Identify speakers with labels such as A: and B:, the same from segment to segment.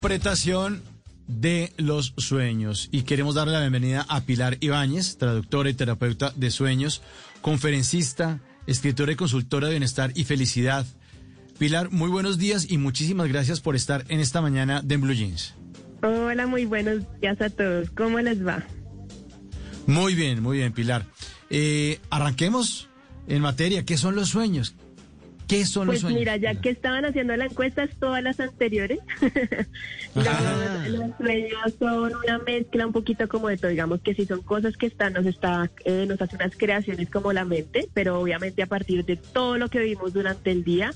A: Interpretación de los sueños. Y queremos darle la bienvenida a Pilar Ibáñez, traductora y terapeuta de sueños, conferencista, escritora y consultora de bienestar y felicidad. Pilar, muy buenos días y muchísimas gracias por estar en esta mañana de Blue Jeans.
B: Hola, muy buenos días a todos. ¿Cómo les va?
A: Muy bien, muy bien, Pilar. Eh, arranquemos en materia. ¿Qué son los sueños? ¿Qué son
B: pues
A: los sueños?
B: mira, ya que estaban haciendo la encuesta, todas las anteriores.
A: Ah.
B: los, los sueños son una mezcla un poquito como de todo, digamos que sí son cosas que están, nos está, eh, nos hace unas creaciones como la mente, pero obviamente a partir de todo lo que vivimos durante el día,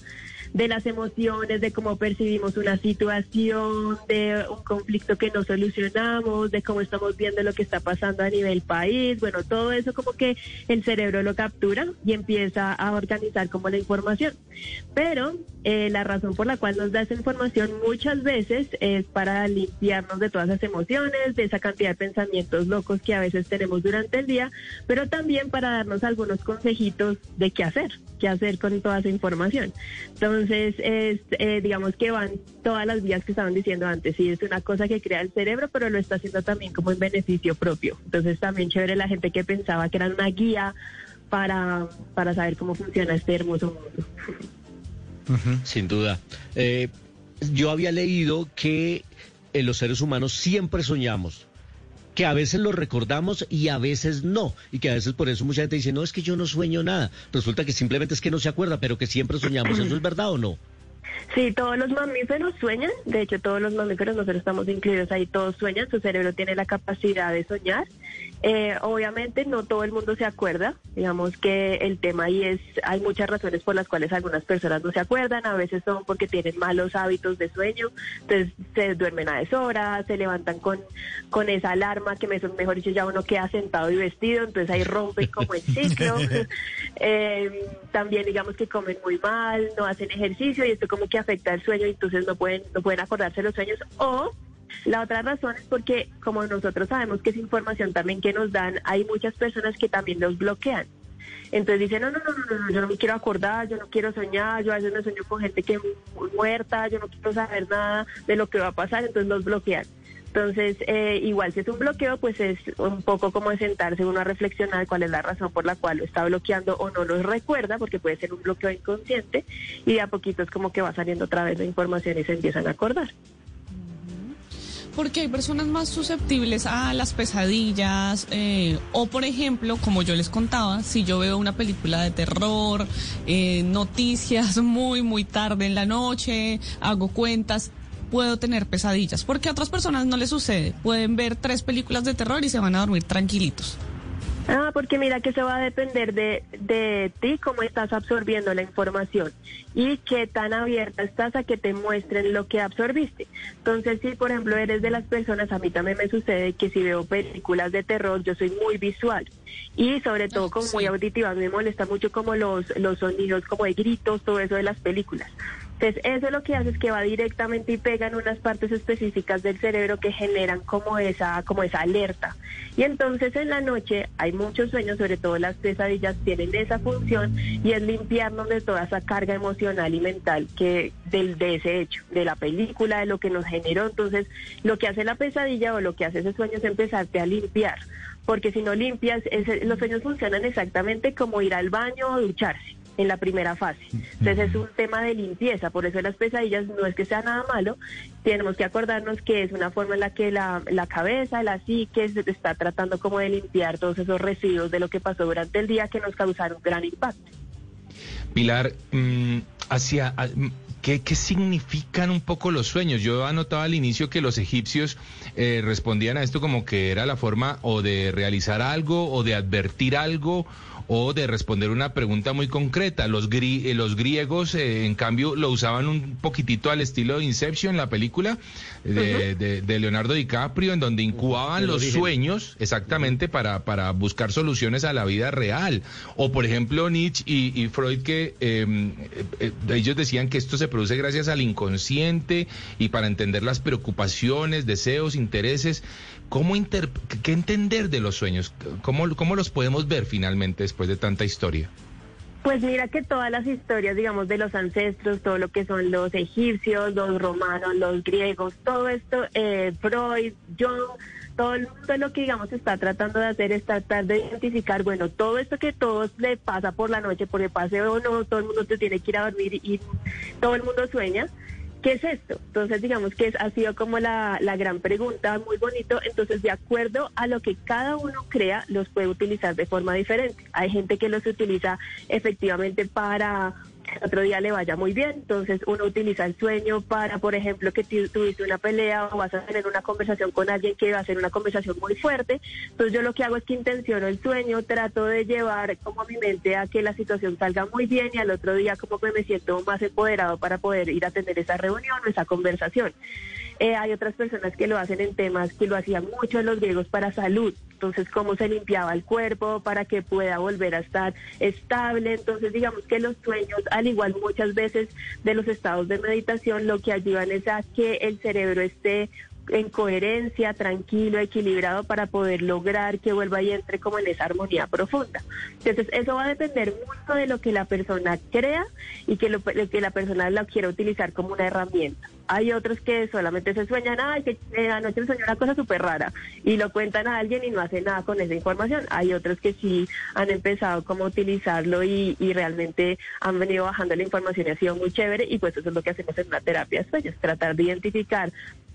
B: de las emociones, de cómo percibimos una situación, de un conflicto que no solucionamos, de cómo estamos viendo lo que está pasando a nivel país, bueno, todo eso como que el cerebro lo captura y empieza a organizar como la información. Pero eh, la razón por la cual nos da esa información muchas veces es para limpiarnos de todas esas emociones, de esa cantidad de pensamientos locos que a veces tenemos durante el día, pero también para darnos algunos consejitos de qué hacer, qué hacer con toda esa información. Entonces, es, eh, digamos que van todas las vías que estaban diciendo antes, y es una cosa que crea el cerebro, pero lo está haciendo también como en beneficio propio. Entonces, también chévere la gente que pensaba que era una guía para, para saber cómo funciona este hermoso mundo.
C: Sin duda. Eh, yo había leído que eh, los seres humanos siempre soñamos, que a veces lo recordamos y a veces no, y que a veces por eso mucha gente dice, no, es que yo no sueño nada. Resulta que simplemente es que no se acuerda, pero que siempre soñamos. ¿Eso es verdad o no?
B: Sí, todos los mamíferos sueñan, de hecho todos los mamíferos, nosotros estamos incluidos ahí, todos sueñan, su cerebro tiene la capacidad de soñar. Eh, obviamente no todo el mundo se acuerda, digamos que el tema ahí es, hay muchas razones por las cuales algunas personas no se acuerdan, a veces son porque tienen malos hábitos de sueño, entonces se duermen a deshoras, se levantan con, con esa alarma que me, mejor dicho ya uno queda sentado y vestido, entonces ahí rompe como el ciclo. Eh, también digamos que comen muy mal, no hacen ejercicio y esto como que afecta el sueño y entonces no pueden, no pueden acordarse los sueños o la otra razón es porque como nosotros sabemos que es información también que nos dan, hay muchas personas que también los bloquean. Entonces dicen, no, no, no, no, yo no me quiero acordar, yo no quiero soñar, yo a veces me sueño con gente que es muerta, yo no quiero saber nada de lo que va a pasar, entonces los bloquean. Entonces, eh, igual si es un bloqueo, pues es un poco como sentarse uno a reflexionar cuál es la razón por la cual lo está bloqueando o no lo recuerda, porque puede ser un bloqueo inconsciente, y de a poquito es como que va saliendo otra vez la información y se empiezan a acordar.
D: Porque hay personas más susceptibles a las pesadillas eh, o, por ejemplo, como yo les contaba, si yo veo una película de terror, eh, noticias muy, muy tarde en la noche, hago cuentas, puedo tener pesadillas. Porque a otras personas no les sucede. Pueden ver tres películas de terror y se van a dormir tranquilitos.
B: Ah, porque mira que eso va a depender de, de ti, cómo estás absorbiendo la información y qué tan abierta estás a que te muestren lo que absorbiste. Entonces, si por ejemplo eres de las personas, a mí también me sucede que si veo películas de terror, yo soy muy visual y sobre todo como muy auditiva, me molesta mucho como los, los sonidos como de gritos, todo eso de las películas. Entonces, eso lo que hace es que va directamente y pega en unas partes específicas del cerebro que generan como esa, como esa alerta. Y entonces en la noche hay muchos sueños, sobre todo las pesadillas tienen esa función y es limpiarnos de toda esa carga emocional y mental que del, de ese hecho, de la película, de lo que nos generó. Entonces, lo que hace la pesadilla o lo que hace ese sueño es empezarte a limpiar. Porque si no limpias, ese- los sueños funcionan exactamente como ir al baño o ducharse en la primera fase. Entonces es un tema de limpieza, por eso las pesadillas no es que sea nada malo, tenemos que acordarnos que es una forma en la que la, la cabeza, la psique se está tratando como de limpiar todos esos residuos de lo que pasó durante el día que nos causaron gran impacto.
E: Pilar, mm, hacia, mm, ¿qué, qué significan un poco los sueños? Yo anotaba al inicio que los egipcios eh, respondían a esto como que era la forma o de realizar algo o de advertir algo o de responder una pregunta muy concreta. Los, eh, los griegos, eh, en cambio, lo usaban un poquitito al estilo de Inception, la película de, Leonardo DiCaprio, en donde incubaban los sueños exactamente para, para buscar soluciones a la vida real. O, por ejemplo, Nietzsche y, Freud, que em, ellos decían que esto se produce gracias al inconsciente y para entender las preocupaciones, deseos, intereses. ¿Cómo ¿Qué entender de los sueños? ¿Cómo, ¿Cómo los podemos ver finalmente después de tanta historia?
B: Pues mira que todas las historias, digamos, de los ancestros, todo lo que son los egipcios, los romanos, los griegos, todo esto, eh, Freud, Jung, todo el mundo lo que, digamos, está tratando de hacer es tratar de identificar, bueno, todo esto que todos le pasa por la noche, porque pase o no, todo el mundo te tiene que ir a dormir y todo el mundo sueña. ¿Qué es esto? Entonces, digamos que es, ha sido como la, la gran pregunta, muy bonito. Entonces, de acuerdo a lo que cada uno crea, los puede utilizar de forma diferente. Hay gente que los utiliza efectivamente para otro día le vaya muy bien. Entonces uno utiliza el sueño para, por ejemplo, que tuviste una pelea o vas a tener una conversación con alguien que va a ser una conversación muy fuerte. Entonces yo lo que hago es que intenciono el sueño, trato de llevar como mi mente a que la situación salga muy bien y al otro día como que me siento más empoderado para poder ir a tener esa reunión o esa conversación. Eh, hay otras personas que lo hacen en temas que lo hacían mucho los griegos para salud. Entonces, cómo se limpiaba el cuerpo para que pueda volver a estar estable. Entonces, digamos que los sueños, al igual muchas veces de los estados de meditación, lo que ayudan es a que el cerebro esté en coherencia, tranquilo, equilibrado para poder lograr que vuelva y entre como en esa armonía profunda. Entonces, eso va a depender mucho de lo que la persona crea y que, lo, que la persona la quiera utilizar como una herramienta. Hay otros que solamente se sueñan, ay, que eh, anoche me soñó una cosa súper rara y lo cuentan a alguien y no hacen nada con esa información. Hay otros que sí han empezado como a utilizarlo y, y realmente han venido bajando la información y ha sido muy chévere y pues eso es lo que hacemos en una terapia de sueños, tratar de identificar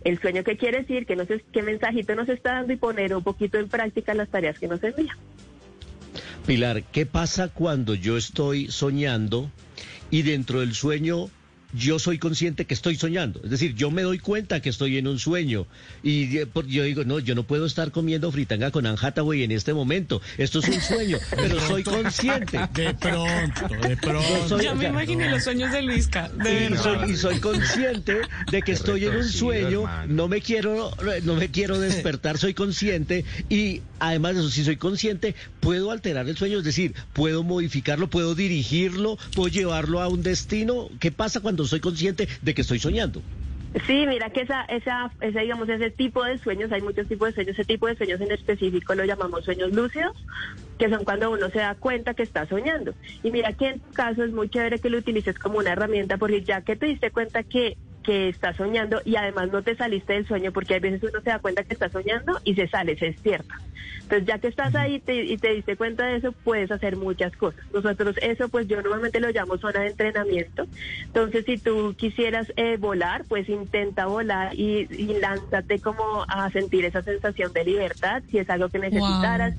B: el sueño que quiere decir, que no sé qué mensajito nos está dando y poner un poquito en práctica las tareas que nos envía.
C: Pilar, ¿qué pasa cuando yo estoy soñando y dentro del sueño yo soy consciente que estoy soñando. Es decir, yo me doy cuenta que estoy en un sueño. Y yo digo, no, yo no puedo estar comiendo fritanga con Anne Hathaway en este momento. Esto es un sueño, pero soy consciente.
A: De pronto, de pronto.
D: ya me imaginé los sueños de Luisca.
C: y, soy, consciente de que estoy en un sueño. No me quiero, no me quiero despertar, soy consciente. Y además de eso, si soy consciente, puedo alterar el sueño. Es decir, puedo modificarlo, puedo dirigirlo, puedo llevarlo a un destino. ¿Qué pasa cuando soy consciente de que estoy soñando.
B: Sí, mira que esa, esa, ese, digamos, ese tipo de sueños, hay muchos tipos de sueños, ese tipo de sueños en específico lo llamamos sueños lúcidos, que son cuando uno se da cuenta que está soñando. Y mira que en tu caso es muy chévere que lo utilices como una herramienta, porque ya que te diste cuenta que que estás soñando y además no te saliste del sueño porque a veces uno se da cuenta que está soñando y se sale, se despierta. Entonces ya que estás ahí y te diste cuenta de eso, puedes hacer muchas cosas. Nosotros eso pues yo normalmente lo llamo zona de entrenamiento. Entonces si tú quisieras eh, volar, pues intenta volar y, lánzate como a sentir esa sensación de libertad, si es algo que necesitaras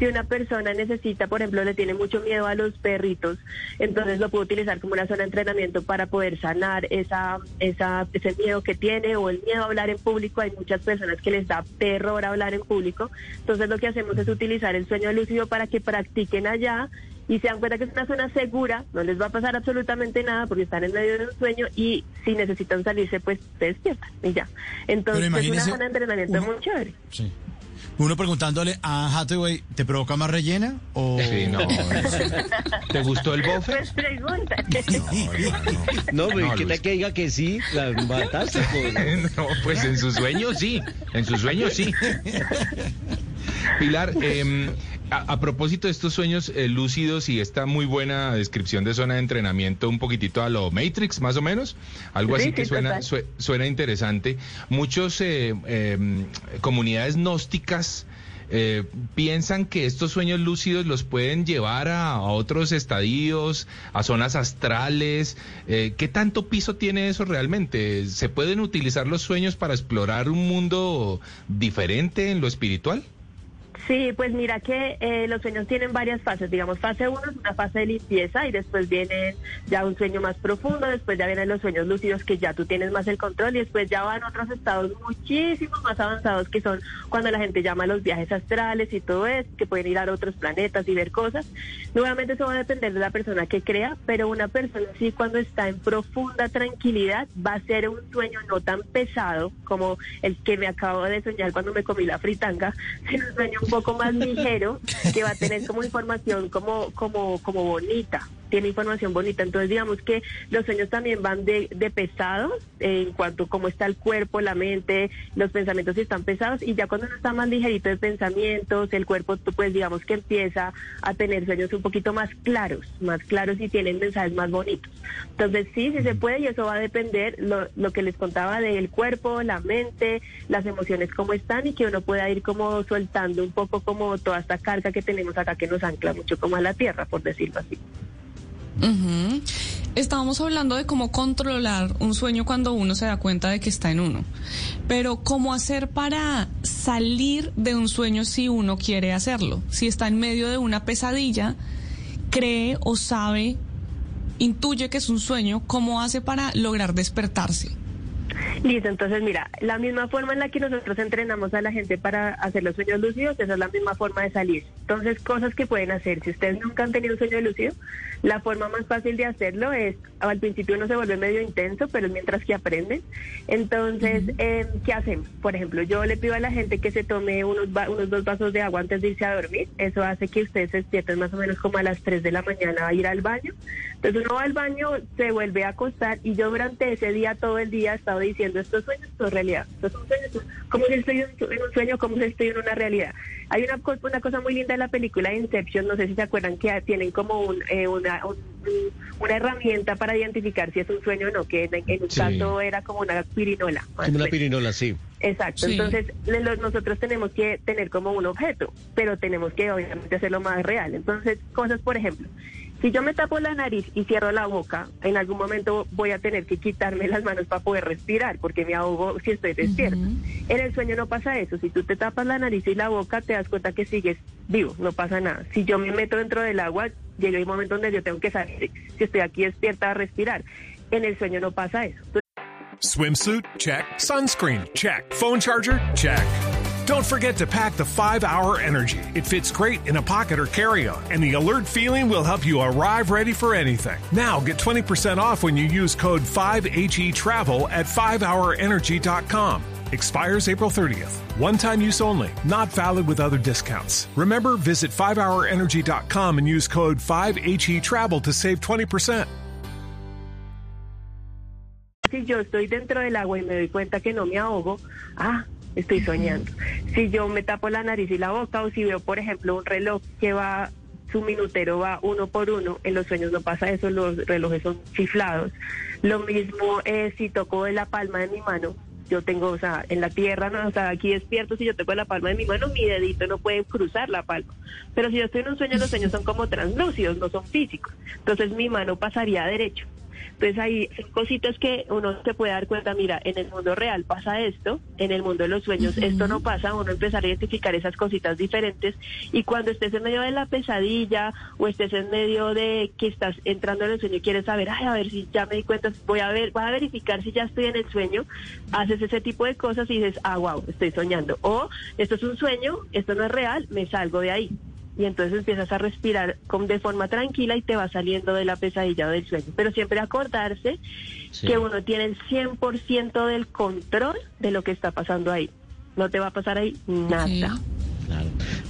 B: si una persona necesita, por ejemplo, le tiene mucho miedo a los perritos, entonces lo puede utilizar como una zona de entrenamiento para poder sanar esa, esa, ese miedo que tiene o el miedo a hablar en público. Hay muchas personas que les da terror hablar en público. Entonces lo que hacemos es utilizar el sueño lúcido para que practiquen allá y se dan cuenta que es una zona segura, no les va a pasar absolutamente nada porque están en medio de un sueño y si necesitan salirse, pues se despiertan y ya. Entonces es una zona de entrenamiento muy chévere. Sí.
A: Uno preguntándole a Hathaway, ¿te provoca más rellena? O...
E: Sí, no. ¿Te gustó el bofe? Pues
B: pregunta.
C: No, no, ¿qué tal que diga que sí? La mataste.
E: Pues. No, pues en sus sueños sí. En sus sueños sí. Pilar, eh, a, propósito de estos sueños eh, lúcidos y esta muy buena descripción de zona de entrenamiento, un poquitito a lo Matrix, más o menos, algo así que suena, suena interesante. Muchos eh, em, comunidades gnósticas eh, piensan que estos sueños lúcidos los pueden llevar a, otros estadios, a zonas astrales. ¿Qué tanto piso tiene eso realmente? ¿Se pueden utilizar los sueños para explorar un mundo diferente en lo espiritual?
B: Sí, pues mira que eh, los sueños tienen varias fases. Digamos, fase 1 es una fase de limpieza y después viene ya un sueño más profundo, después ya vienen los sueños lúcidos que ya tú tienes más el control y después ya van otros estados muchísimo más avanzados que son cuando la gente llama los viajes astrales y todo eso, que pueden ir a otros planetas y ver cosas. Nuevamente eso va a depender de la persona que crea, pero una persona sí cuando está en profunda tranquilidad va a ser un sueño no tan pesado como el que me acabo de soñar cuando me comí la fritanga, sino un sueño un poco más ligero que va a tener como información como, como, como bonita tiene información bonita. Entonces, digamos que los sueños también van de, de pesados en cuanto a cómo está el cuerpo, la mente, los pensamientos están pesados y ya cuando uno está más ligerito de pensamientos, el cuerpo, pues digamos que empieza a tener sueños un poquito más claros, más claros y tienen mensajes más bonitos. Entonces, sí, sí se puede y eso va a depender lo, lo que les contaba del cuerpo, la mente, las emociones cómo están y que uno pueda ir como soltando un poco como toda esta carga que tenemos acá que nos ancla mucho como a la tierra, por decirlo así.
D: Estábamos hablando de cómo controlar un sueño cuando uno se da cuenta de que está en uno. Pero ¿cómo hacer para salir de un sueño si uno quiere hacerlo? Si está en medio de una pesadilla, cree o sabe, intuye que es un sueño, ¿cómo hace para lograr despertarse?
B: Listo, entonces mira, la misma forma en la que nosotros entrenamos a la gente para hacer los sueños lúcidos, esa es la misma forma de salir. Entonces, cosas que pueden hacer, si ustedes nunca han tenido un sueño lúcido, la forma más fácil de hacerlo es, al principio uno se vuelve medio intenso, pero es mientras que aprenden. Entonces, eh, ¿qué hacemos? Por ejemplo, yo le pido a la gente que se tome unos, unos dos vasos de agua antes de irse a dormir. Eso hace que ustedes se despierten más o menos como a las 3 de la mañana a ir al baño. Entonces uno va al baño, se vuelve a acostar y yo durante ese día, todo el día, he estado diciendo estos sueños, esto es realidad. Estos son sueños, como si estoy en un sueño, como si estoy en una realidad. Hay una, una cosa muy linda de la película Inception, no sé si se acuerdan que tienen como un, eh, una, una herramienta para identificar si es un sueño o no, que en, un caso era como una pirinola.
C: Como una pirinola, sí.
B: Exacto, entonces nosotros tenemos que tener como un objeto, pero tenemos que obviamente hacerlo más real. Entonces, cosas, por ejemplo, si yo me tapo la nariz y cierro la boca, en algún momento voy a tener que quitarme las manos para poder respirar, porque me ahogo si estoy despierta. En el sueño no pasa eso. Si tú te tapas la nariz y la boca, te das cuenta que sigues vivo, no pasa nada. Si yo me meto dentro del agua, llega un momento donde yo tengo que salir, si estoy aquí despierta a respirar. En el sueño no pasa eso.
F: Swimsuit? Check. Sunscreen? Check. Phone charger? Check. Don't forget to pack the 5 Hour Energy. It fits great in a pocket or carry on, and the alert feeling will help you arrive ready for anything. Now get 20% off when you use code 5HE Travel at 5hourenergy.com. Expires April 30th. One time use only, not valid with other discounts. Remember, visit 5hourenergy.com and use code 5HE Travel to save 20%.
B: Si yo estoy dentro del agua y me doy cuenta que no me ahogo, ah, estoy soñando. Si yo me tapo la nariz y la boca o si veo, por ejemplo, un reloj que va, su minutero va uno por uno, en los sueños no pasa eso, los relojes son chiflados. Lo mismo es si toco de la palma de mi mano, yo tengo, o sea, en la tierra, no, o sea, aquí despierto, si yo toco la palma de mi mano, mi dedito no puede cruzar la palma. Pero si yo estoy en un sueño, los sueños son como translúcidos, no son físicos. Entonces mi mano pasaría derecho. Entonces hay cositas que uno se puede dar cuenta, mira, en el mundo real pasa esto, en el mundo de los sueños esto no pasa, uno empezar a identificar esas cositas diferentes y cuando estés en medio de la pesadilla o estés en medio de que estás entrando en el sueño y quieres saber, ay, a ver si ya me di cuenta, voy a ver, voy a verificar si ya estoy en el sueño, haces ese tipo de cosas y dices, ah, wow, estoy soñando. O esto es un sueño, esto no es real, me salgo de ahí y entonces empiezas a respirar con, de forma tranquila y te va saliendo de la pesadilla o del sueño. Pero siempre acordarse que uno tiene el 100% del control de lo que está pasando ahí. No te va a pasar ahí nada.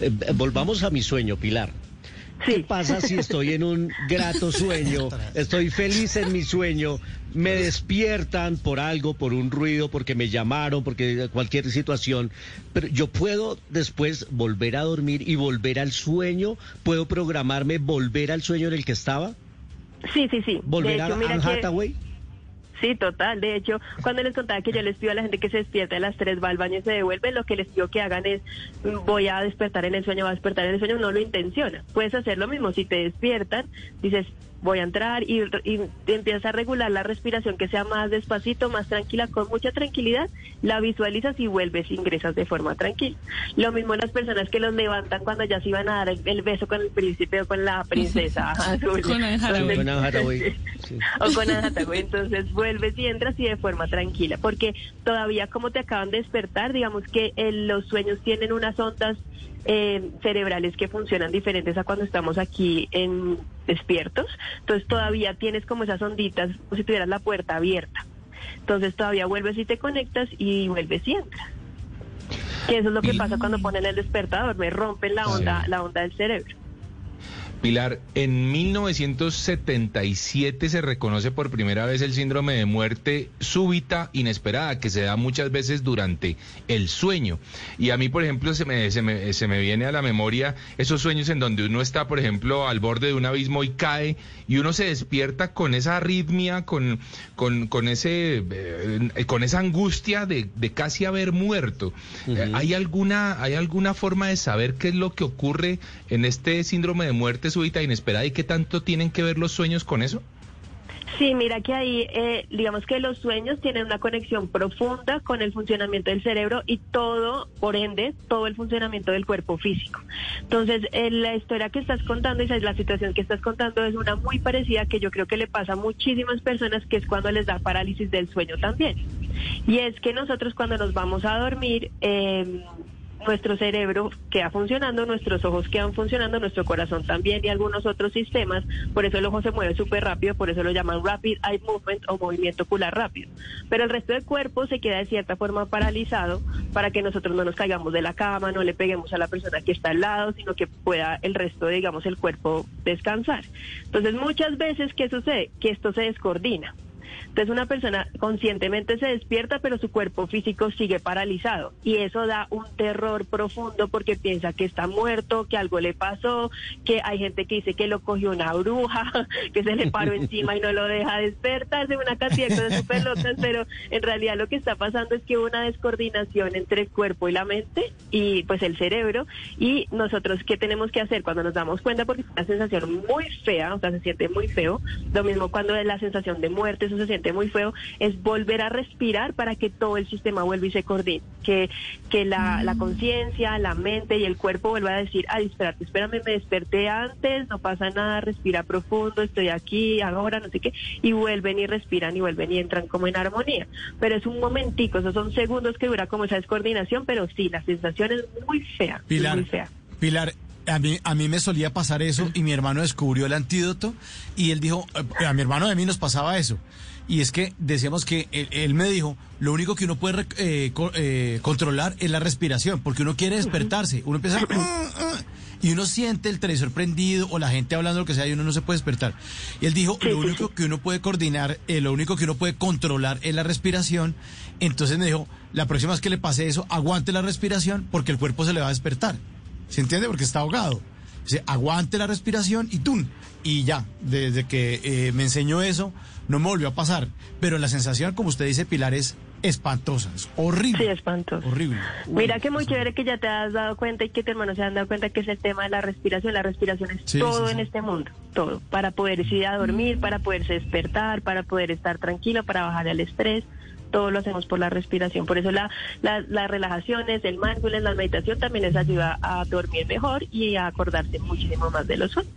C: Eh, volvamos a mi sueño, Pilar. ¿Qué pasa si estoy en un grato sueño? Estoy feliz en mi sueño, me despiertan por algo, por un ruido, porque me llamaron, porque cualquier situación, pero yo puedo después volver a dormir y volver al sueño, puedo programarme volver al sueño en el que estaba.
B: Sí, sí, sí.
C: Volver a Anne Hathaway.
B: Sí, total. De hecho, cuando les contaba que yo les pido a la gente que se despierte a las tres, va al baño y se devuelve, lo que les pido que hagan es, mm, voy a despertar en el sueño, voy a despertar en el sueño, no lo intenciona. Puedes hacer lo mismo. Si te despiertan, dices, voy a entrar y, y empiezas a regular la respiración que sea más despacito, más tranquila, con mucha tranquilidad, la visualizas y vuelves, ingresas de forma tranquila. Lo mismo las personas que los levantan cuando ya se iban a dar el, beso con el príncipe o con la princesa azul.
D: Con Anne Hathaway.
C: Con Anne sí.
B: o con Anne. Entonces vuelves y entras y de forma tranquila, porque todavía como te acaban de despertar, digamos que eh, los sueños tienen unas ondas eh, cerebrales que funcionan diferentes a cuando estamos aquí en despiertos. Entonces todavía tienes como esas onditas, como si tuvieras la puerta abierta. Entonces todavía vuelves y te conectas y vuelves y entras. Que eso es lo que pasa cuando ponen el despertador, me rompen la onda, la onda del cerebro.
E: Pilar, en 1977 se reconoce por primera vez el síndrome de muerte súbita inesperada que se da muchas veces durante el sueño. Y a mí, por ejemplo, se me, se me, se me viene a la memoria esos sueños en donde uno está, por ejemplo, al borde de un abismo y cae y uno se despierta con esa arritmia, con, con, con ese, eh, con esa angustia de, de casi haber muerto. Eh, ¿Hay, alguna, ¿Hay alguna forma de saber qué es lo que ocurre en este síndrome de muerte súbita inesperada y qué tanto tienen que ver los sueños con eso?
B: Sí, mira que ahí, eh, digamos que los sueños tienen una conexión profunda con el funcionamiento del cerebro y todo, por ende, todo el funcionamiento del cuerpo físico. Entonces, eh, la historia que estás contando y la situación que estás contando es una muy parecida que yo creo que le pasa a muchísimas personas, que es cuando les da parálisis del sueño también. Y es que nosotros cuando nos vamos a dormir, eh, nuestro cerebro queda funcionando, nuestros ojos quedan funcionando, nuestro corazón también y algunos otros sistemas. Por eso el ojo se mueve súper rápido, por eso lo llaman rapid eye movement o movimiento ocular rápido. Pero el resto del cuerpo se queda de cierta forma paralizado para que nosotros no nos caigamos de la cama, no le peguemos a la persona que está al lado, sino que pueda el resto, digamos, el cuerpo descansar. Entonces, muchas veces, ¿qué sucede? Que esto se descoordina. Entonces una persona conscientemente se despierta, pero su cuerpo físico sigue paralizado. Y eso da un terror profundo porque piensa que está muerto, que algo le pasó, que hay gente que dice que lo cogió una bruja, que se le paró encima y no lo deja despertarse, una cantidad de cosas súper locas, pero en realidad lo que está pasando es que hubo una descoordinación entre el cuerpo y la mente y pues el cerebro. Y nosotros, ¿qué tenemos que hacer cuando nos damos cuenta? Porque es una sensación muy fea, o sea, se siente muy feo. Lo mismo cuando es la sensación de muerte, eso se siente muy feo, es volver a respirar para que todo el sistema vuelva y se coordine, que, que la, la conciencia, la mente y el cuerpo vuelva a decir, ay, espérate, espérame, me desperté antes, no pasa nada, respira profundo, estoy aquí, ahora, no sé qué, y vuelven y respiran y vuelven y entran como en armonía. Pero es un momentico, esos son segundos que dura como esa descoordinación, pero sí, la sensación es muy fea,
A: Pilar,
B: muy fea.
A: Pilar, a mí, a mí me solía pasar eso y mi hermano descubrió el antídoto y él dijo, eh, a mi hermano de mí nos pasaba eso. Y es que decíamos que él, él me dijo, lo único que uno puede eh, co- eh, controlar es la respiración, porque uno quiere despertarse, uno empieza y uno siente el televisor prendido o la gente hablando lo que sea y uno no se puede despertar. Y él dijo, lo único que uno puede coordinar, eh, lo único que uno puede controlar es la respiración. Entonces me dijo, la próxima vez que le pase eso, aguante la respiración porque el cuerpo se le va a despertar. ¿Se entiende? Porque está ahogado. Dice, aguante la respiración y ¡tum! Y ya, desde que eh, me enseñó eso, no me volvió a pasar. Pero la sensación, como usted dice, Pilar, es espantosa, es horrible.
B: Sí, espantoso.
A: Horrible.
B: Mira que muy chévere que ya te has dado cuenta y que tu hermano se han dado cuenta que es el tema de la respiración. La respiración es
A: Sí,
B: todo
A: sí,
B: en este mundo, todo. Para poder ir a dormir, para poderse despertar, para poder estar tranquilo, para bajar el estrés. Todo lo hacemos por la respiración. Por eso la, la- las relajaciones, el mindfulness, la meditación también les ayuda a dormir mejor y a acordarse muchísimo más de los sueños.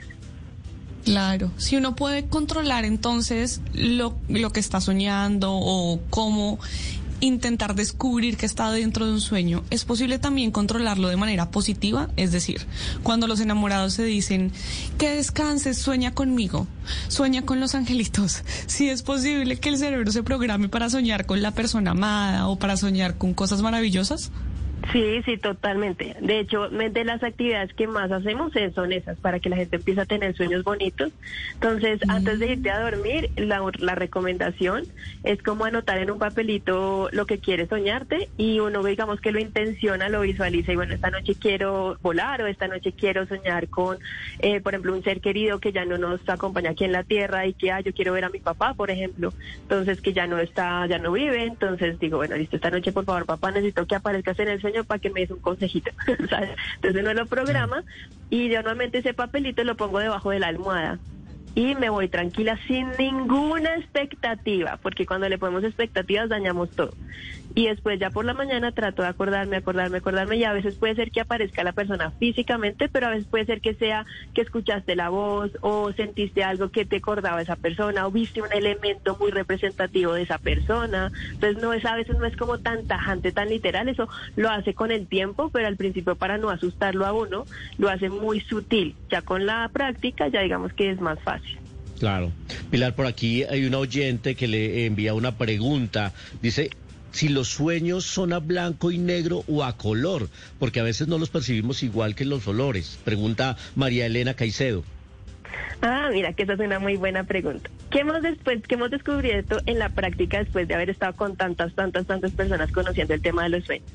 D: Claro, si uno puede controlar entonces lo, lo que está soñando o cómo intentar descubrir que está dentro de un sueño, es posible también controlarlo de manera positiva, es decir, cuando los enamorados se dicen que descanses, sueña conmigo, sueña con los angelitos, si es posible que el cerebro se programe para soñar con la persona amada o para soñar con cosas maravillosas.
B: Sí, sí, totalmente. De hecho, de las actividades que más hacemos son esas, para que la gente empiece a tener sueños bonitos. Entonces, antes de irte a dormir, la, la recomendación es como anotar en un papelito lo que quieres soñarte y uno, digamos que lo intenciona, lo visualiza y bueno, esta noche quiero volar o esta noche quiero soñar con, eh, por ejemplo, un ser querido que ya no nos acompaña aquí en la tierra y que, ah, yo quiero ver a mi papá, por ejemplo, entonces que ya no está, ya no vive, entonces digo, bueno, listo, esta noche por favor, papá, necesito que aparezcas en el sueño para que me des un consejito, ¿sabes? Entonces uno lo programa y yo normalmente ese papelito lo pongo debajo de la almohada y me voy tranquila sin ninguna expectativa, porque cuando le ponemos expectativas dañamos todo. Y después ya por la mañana trato de acordarme, acordarme, acordarme y a veces puede ser que aparezca la persona físicamente, pero a veces puede ser que sea que escuchaste la voz o sentiste algo que te acordaba esa persona o viste un elemento muy representativo de esa persona. Entonces no es a veces no es como tan tajante, tan literal, eso lo hace con el tiempo, pero al principio para no asustarlo a uno, lo hace muy sutil. Ya con la práctica ya digamos que es más fácil.
C: Claro. Pilar, por aquí hay una oyente que le envía una pregunta. Dice, si los sueños son a blanco y negro o a color, porque a veces no los percibimos igual que los olores. Pregunta María Elena Caicedo.
B: Ah, mira, que esa es una muy buena pregunta. ¿Qué hemos después, qué hemos descubierto en la práctica después de haber estado con tantas, tantas, tantas personas conociendo el tema de los sueños?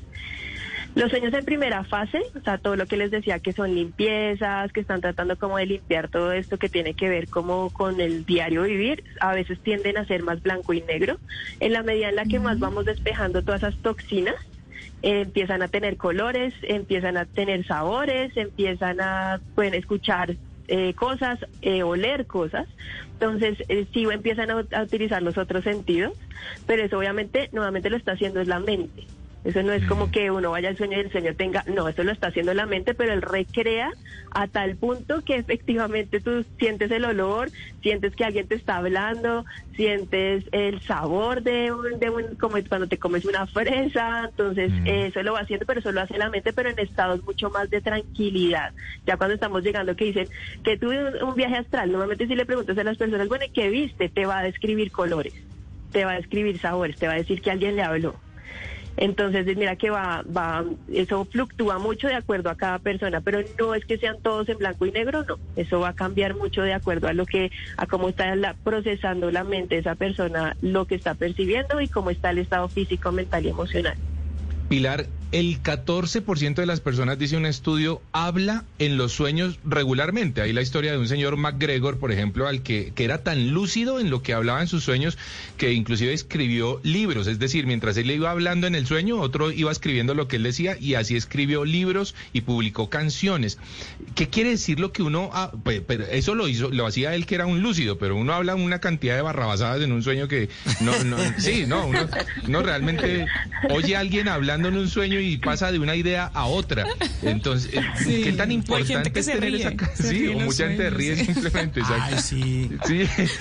B: Los sueños en primera fase, o sea, todo lo que les decía que son limpiezas, que están tratando como de limpiar todo esto que tiene que ver como con el diario vivir, a veces tienden a ser más blanco y negro. En la medida en la que más vamos despejando todas esas toxinas, eh, empiezan a tener colores, empiezan a tener sabores, empiezan a, pueden escuchar eh, cosas, eh, oler cosas. Entonces, sí empiezan a, a utilizar los otros sentidos, pero eso obviamente nuevamente lo está haciendo es la mente. Eso no es como que uno vaya al sueño y el sueño tenga, no, eso lo está haciendo la mente, pero él recrea a tal punto que efectivamente tú sientes el olor, sientes que alguien te está hablando, sientes el sabor de un, de un como cuando te comes una fresa, entonces eso lo va haciendo, pero eso lo hace la mente, pero en estados mucho más de tranquilidad. Ya cuando estamos llegando que dicen que tuve un, viaje astral, normalmente si le preguntas a las personas, bueno, ¿qué viste? Te va a describir colores, te va a describir sabores, te va a decir que alguien le habló. Entonces, mira que va, va, eso fluctúa mucho de acuerdo a cada persona, pero no es que sean todos en blanco y negro, no. Eso va a cambiar mucho de acuerdo a lo que, a cómo está la, procesando la mente esa persona, lo que está percibiendo y cómo está el estado físico, mental y emocional.
E: Pilar, el 14% de las personas, dice un estudio, habla en los sueños regularmente. Hay la historia de un señor McGregor, por ejemplo, al que, que era tan lúcido en lo que hablaba en sus sueños que inclusive escribió libros. Es decir, mientras él iba hablando en el sueño, otro iba escribiendo lo que él decía y así escribió libros y publicó canciones. ¿Qué quiere decir lo que uno... pero eso lo hizo, lo hacía él que era un lúcido, pero uno habla una cantidad de barrabasadas en un sueño que no, no sí, no, uno, no realmente oye a alguien hablando en un sueño y pasa de una idea a otra. Entonces, eh, ¿qué tan importante es tener esa Sí, o mucha gente ríe simplemente.
A: sí.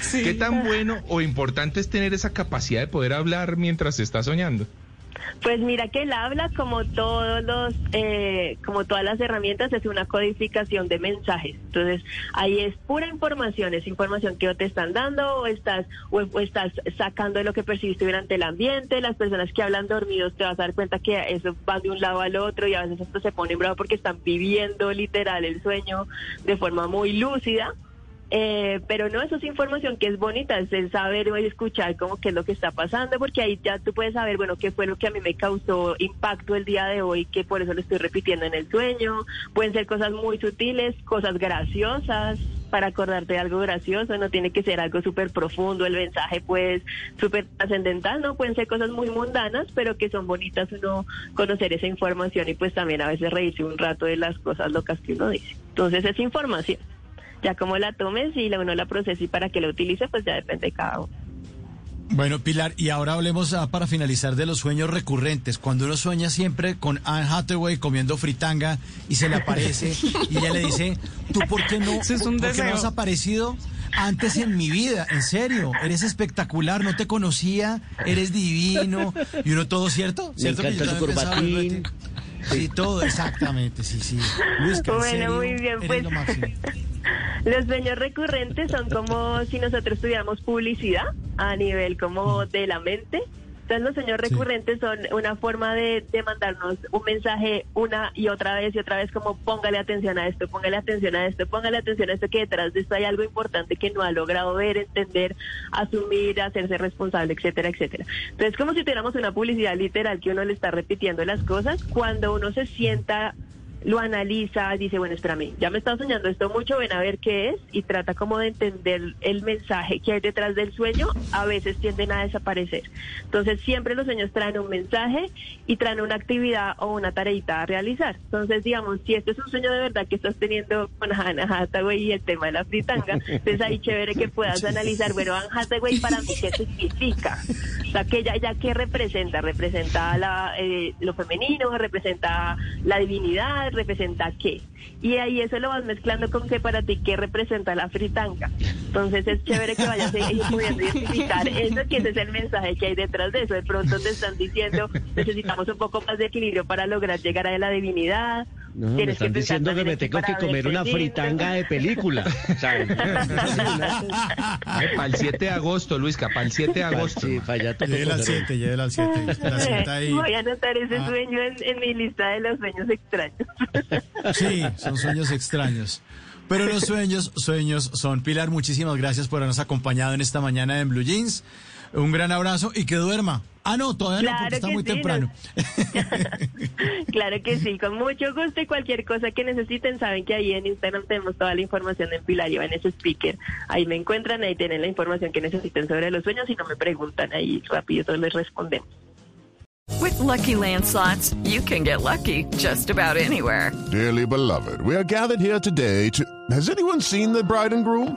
E: sí. ¿Qué tan bueno o importante es tener esa capacidad de poder hablar mientras se está soñando?
B: Pues mira que él habla como todos los, eh, como todas las herramientas, es una codificación de mensajes. Entonces ahí es pura información, es información que te están dando o estás o, estás sacando de lo que percibiste durante el ambiente. Las personas que hablan dormidos te vas a dar cuenta que eso va de un lado al otro y a veces esto se pone bravo porque están viviendo literal el sueño de forma muy lúcida. Eh, pero no, eso es información que es bonita, es el saber o escuchar como qué es lo que está pasando, porque ahí ya tú puedes saber, bueno, qué fue lo que a mí me causó impacto el día de hoy, que por eso lo estoy repitiendo en el sueño. Pueden ser cosas muy sutiles, cosas graciosas, para acordarte de algo gracioso, no tiene que ser algo súper profundo, el mensaje pues súper trascendental, no, pueden ser cosas muy mundanas, pero que son bonitas uno conocer esa información y pues también a veces reírse un rato de las cosas locas que uno dice. Entonces es información. Ya como la tomes y uno la procese y para que la utilice, pues ya depende de cada uno.
A: Bueno, Pilar, y ahora hablemos ah, para finalizar de los sueños recurrentes. Cuando uno sueña siempre con Anne Hathaway comiendo fritanga y se le aparece y ella le dice, ¿tú por qué no, ¿por qué no has aparecido antes en mi vida? En serio, eres espectacular, no te conocía, eres divino. Y uno todo, ¿cierto? ¿Cierto
C: Me encanta tu
A: Sí, todo, exactamente, sí, sí.
B: Luis, bueno, muy bien, pues. Los sueños recurrentes son como si nosotros tuviéramos publicidad a nivel como de la mente. Entonces los sueños recurrentes son una forma de, mandarnos un mensaje una y otra vez y otra vez como póngale atención a esto, póngale atención a esto, póngale atención a esto, que detrás de esto hay algo importante que no ha logrado ver, entender, asumir, hacerse responsable, etcétera, etcétera. Entonces como si tuviéramos una publicidad literal que uno le está repitiendo las cosas, cuando uno se sienta lo analiza, dice, bueno, espérame, ya me estado soñando esto mucho, ven a ver qué es y trata como de entender el mensaje que hay detrás del sueño, a veces tienden a desaparecer. Entonces siempre los sueños traen un mensaje y traen una actividad o una tareita a realizar. Entonces, digamos, si este es un sueño de verdad que estás teniendo con Anne Hathaway y el tema de la fritanga, entonces ahí chévere que puedas analizar, bueno, Anne Hathaway para mí, ¿qué significa? O sea, que ella, ella ¿qué representa? ¿Representa la, eh, lo femenino? ¿Representa la divinidad? ¿Representa qué? Y ahí eso lo vas mezclando con que para ti, ¿qué representa la fritanga? Entonces es chévere que vayas pudiendo identificar eso, que ese es el mensaje que hay detrás de eso. De pronto te están diciendo, necesitamos un poco más de equilibrio para lograr llegar a la divinidad
C: no, me están diciendo que me tengo que comer una fritanga de película.
E: para el 7 de agosto, Luisca, para el 7 de agosto. Sí,
A: para allá Llévela al 7, llévela al 7.
B: Voy a anotar ese ah. sueño en, en mi lista de los sueños extraños.
A: Sí, son sueños extraños. Pero los sueños, sueños son. Pilar, muchísimas gracias por habernos acompañado en esta mañana en Blue Jeans. Un gran abrazo y que duerma. Ah, no, todavía no, porque está muy temprano.
B: claro que sí, con mucho gusto y cualquier cosa que necesiten, saben que ahí en Instagram tenemos toda la información en Pilar y en ese speaker. Ahí me encuentran, ahí tienen la información que necesiten sobre los sueños y no me preguntan, ahí rápido les respondemos.
G: With lucky landslots, you can get lucky just about anywhere.
H: Dearly beloved, we are gathered here today to. Has anyone seen the bride and groom?